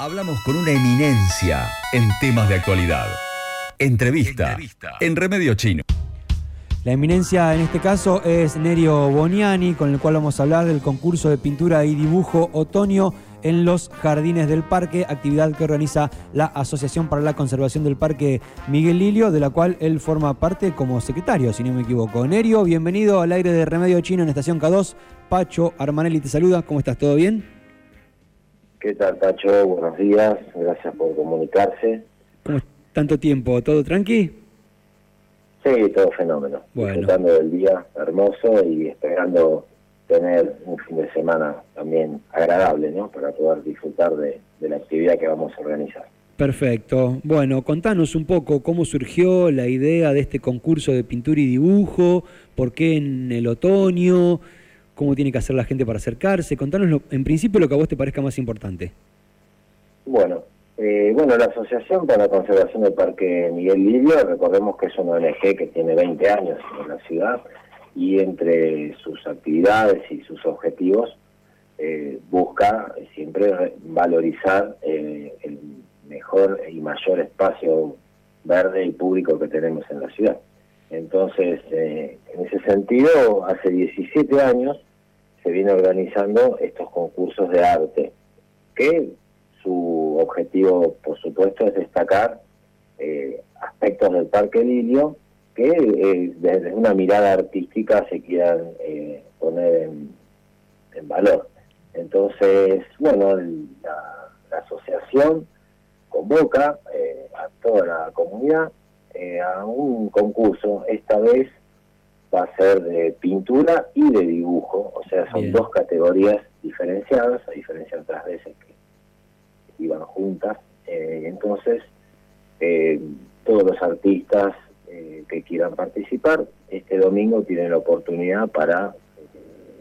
Hablamos con una eminencia en temas de actualidad. Entrevista, en Remedio Chino. La eminencia en este caso es Nerio Boniani, con el cual vamos a hablar del concurso de pintura y dibujo otoño en los jardines del parque, actividad que organiza la Asociación para la Conservación del Parque Miguel Lilio, de la cual él forma parte como secretario, si no me equivoco. Nerio, bienvenido al aire de Remedio Chino en Estación K2. Pacho Armanelli te saluda, ¿cómo estás? ¿Todo bien? ¿Qué tal, Tacho? Buenos días, gracias por comunicarse. ¿Cómo es tanto tiempo? ¿Todo tranqui? Sí, todo fenómeno. Bueno. Disfrutando del día hermoso y esperando tener un fin de semana también agradable, ¿no? Para poder disfrutar de, de la actividad que vamos a organizar. Perfecto. Bueno, contanos un poco cómo surgió la idea de este concurso de pintura y dibujo, por qué en el otoño, cómo tiene que hacer la gente para acercarse. Contanos en principio lo que a vos te parezca más importante. Bueno, eh, bueno, la Asociación para la Conservación del Parque Miguel Livio, recordemos que es una ONG que tiene 20 años en la ciudad y entre sus actividades y sus objetivos eh, busca siempre valorizar eh, el mejor y mayor espacio verde y público que tenemos en la ciudad. Entonces, en ese sentido, hace 17 años se viene organizando estos concursos de arte, que su objetivo, por supuesto, es destacar eh, aspectos del Parque Lilio que eh, desde una mirada artística se quieran eh, poner en, valor. Entonces, bueno, la, la asociación convoca a toda la comunidad a un concurso, esta vez va a ser de pintura y de dibujo, o sea, son dos categorías diferenciadas, a diferencia de otras veces que iban juntas. Eh, entonces, eh, todos los artistas eh, que quieran participar, este domingo tienen la oportunidad para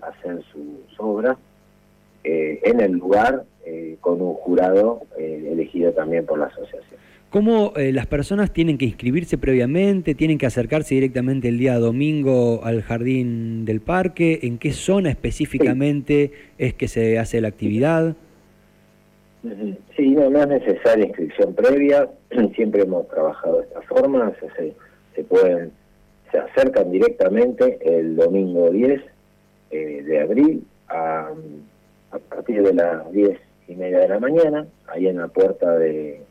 hacer sus obras en el lugar con un jurado elegido también por la asociación. ¿Cómo eh, las personas tienen que inscribirse previamente? ¿Tienen que acercarse directamente el día domingo al jardín del parque? ¿En qué zona específicamente es que se hace la actividad? Sí, no, es necesaria inscripción previa. Siempre hemos trabajado de esta forma. Se, se pueden, se acercan directamente el domingo 10 eh, de abril a, a partir de las 10 y media de la mañana, ahí en la puerta de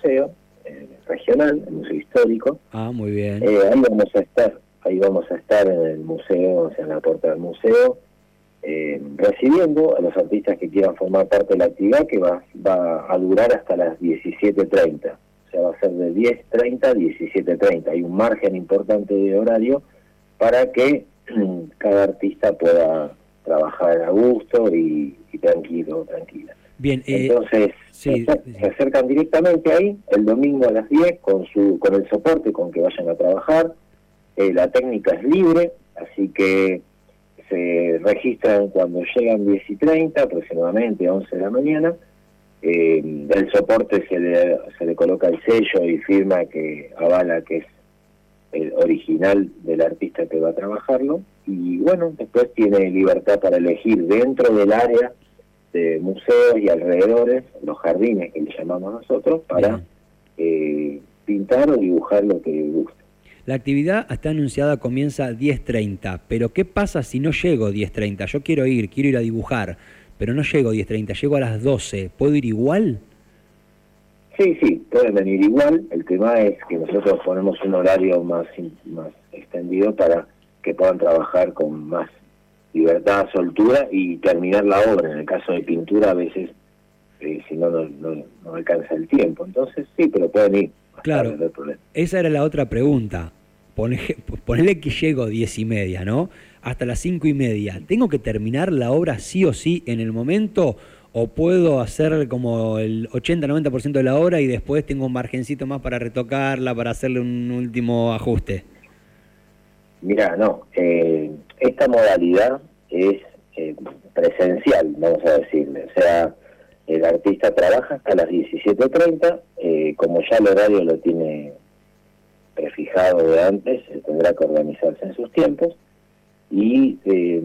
museo eh, regional, el museo histórico. Ah, muy bien. Eh, ahí vamos a estar, ahí vamos a estar en el museo, o sea, en la puerta del museo, eh, recibiendo a los artistas que quieran formar parte de la actividad que va, va a durar hasta las 17.30. O sea, va a ser de 10.30 a 17.30. Hay un margen importante de horario para que cada artista pueda trabajar a gusto y, y tranquilo, tranquila. Bien, eh, entonces se, acercan directamente ahí el domingo a las 10 con su con el soporte con que vayan a trabajar. Eh, la técnica es libre, así que se registran cuando llegan 10 y 30, aproximadamente 11 de la mañana. Eh, el soporte se le, se le coloca el sello y firma que avala que es el original del artista que va a trabajarlo. Y bueno, después tiene libertad para elegir dentro del área de museos y alrededores, los jardines que le llamamos nosotros, para eh, pintar o dibujar lo que guste. La actividad está anunciada comienza 10.30, pero ¿qué pasa si no llego 10.30? Yo quiero ir, quiero ir a dibujar, pero no llego 10.30, llego a las 12. ¿Puedo ir igual? Sí, sí, pueden venir igual. El tema es que nosotros ponemos un horario más, más extendido para que puedan trabajar con más libertad, soltura y terminar la obra. En el caso de pintura a veces, eh, si no, no, alcanza el tiempo. Entonces sí, pero pueden ir. Claro, esa era la otra pregunta. ponele que llego diez y media, ¿no? Hasta las cinco y media. ¿Tengo que terminar la obra sí o sí en el momento? ¿O puedo hacer como el 80-90% de la obra y después tengo un margencito más para retocarla, para hacerle un último ajuste? Mira, no. Eh, esta modalidad es eh, presencial, vamos a decirle. O sea, el artista trabaja hasta las 17.30, eh, como ya el horario lo tiene prefijado de antes, tendrá que organizarse en sus tiempos, y eh,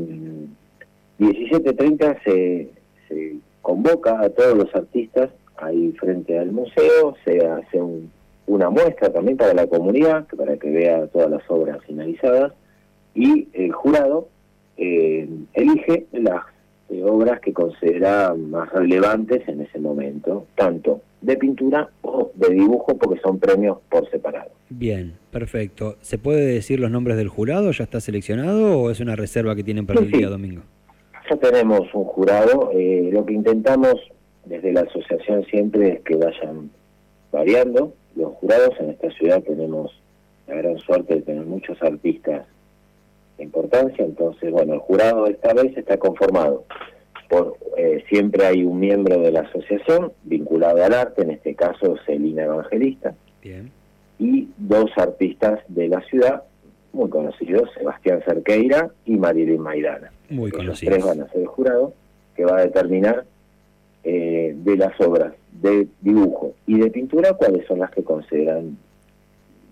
17.30 se, se convoca a todos los artistas ahí frente al museo, se hace una muestra también para la comunidad, para que vea todas las obras finalizadas, y el jurado eh, elige las eh, obras que considera más relevantes en ese momento, tanto de pintura o de dibujo, porque son premios por separado. Bien, perfecto. ¿Se puede decir los nombres del jurado? ¿Ya está seleccionado o es una reserva que tienen para el día domingo? Ya tenemos un jurado. Eh, lo que intentamos desde la asociación siempre es que vayan variando los jurados. En esta ciudad tenemos la gran suerte de tener muchos artistas importancia, entonces, bueno, el jurado esta vez está conformado por, eh, siempre hay un miembro de la asociación vinculado al arte, en este caso Celina Evangelista, y dos artistas de la ciudad muy conocidos, Sebastián Cerqueira y Marilyn Maidana. Muy conocidos. tres van a ser el jurado que va a determinar eh, de las obras de dibujo y de pintura cuáles son las que consideran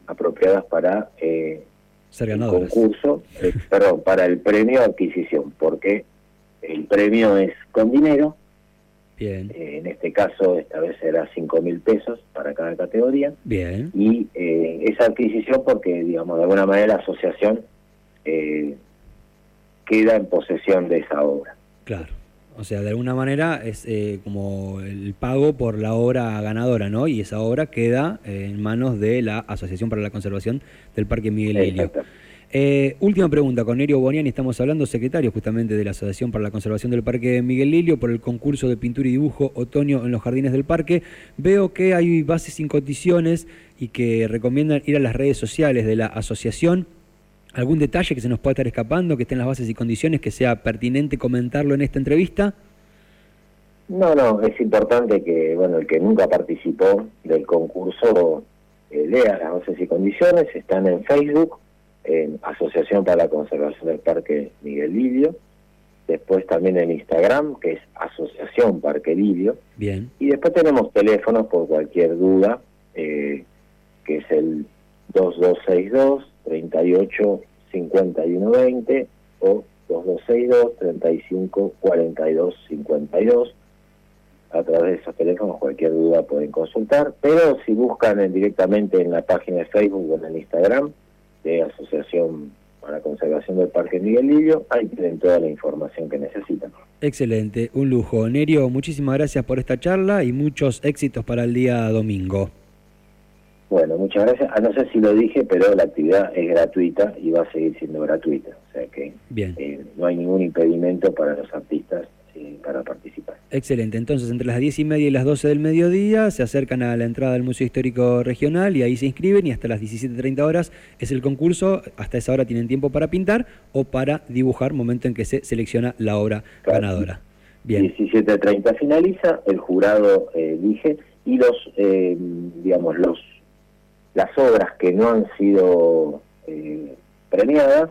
apropiadas para eh, el concurso, eh, perdón, para el premio adquisición, porque el premio es con dinero. Bien. en este caso, esta vez será 5 mil pesos para cada categoría. Bien. Y esa adquisición porque, digamos, de alguna manera la asociación queda en posesión de esa obra. Claro. O sea, de alguna manera es eh, como el pago por la obra ganadora, ¿no? Y esa obra queda eh, en manos de la Asociación para la Conservación del Parque Miguel Lilio. Eh, última pregunta, con Nerio Boniani estamos hablando, secretario justamente de la Asociación para la Conservación del Parque Miguel Lilio, por el concurso de pintura y dibujo otoño en los jardines del parque. Veo que hay bases sin condiciones y que recomiendan ir a las redes sociales de la asociación ¿Algún detalle que se nos pueda estar escapando, que esté en las bases y condiciones, que sea pertinente comentarlo en esta entrevista? No, no, es importante que, bueno, el que nunca participó del concurso eh, lea las bases y condiciones, están en Facebook, en Asociación para la Conservación del Parque Miguel Lidio, después también en Instagram, que es Asociación Parque Lidio, Bien. y después tenemos teléfonos por cualquier duda, eh, que es el 2262 38 51 20 o 2262 35 42 52. A través de esos teléfonos cualquier duda pueden consultar, pero si buscan directamente en la página de Facebook o en el Instagram de Asociación para la Conservación del Parque Miguel Lillo, ahí tienen toda la información que necesitan. Excelente, un lujo. Nerio, muchísimas gracias por esta charla y muchos éxitos para el día domingo. Bueno, muchas gracias. Ah, no sé si lo dije, pero la actividad es gratuita y va a seguir siendo gratuita. O sea que eh, no hay ningún impedimento para los artistas eh, para participar. Excelente. Entonces, entre las 10 y media y las 12 del mediodía se acercan a la entrada del Museo Histórico Regional y ahí se inscriben y hasta las 17.30 horas es el concurso. Hasta esa hora tienen tiempo para pintar o para dibujar, momento en que se selecciona la obra ganadora. Bien. 17.30 finaliza, el jurado eh, elige y los, digamos, los las obras que no han sido eh, premiadas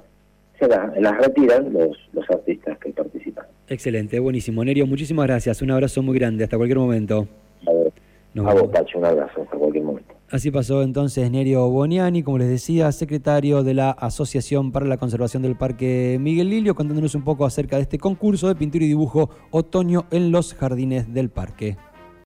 se las retiran los, los artistas que participan. Excelente, buenísimo. Nerio, muchísimas gracias. Un abrazo muy grande. Hasta cualquier momento. A, vos, Pacho, un abrazo. Hasta cualquier momento. Así pasó entonces Nerio Boniani, como les decía, secretario de la Asociación para la Conservación del Parque Miguel Lilio, contándonos un poco acerca de este concurso de pintura y dibujo otoño en los jardines del parque.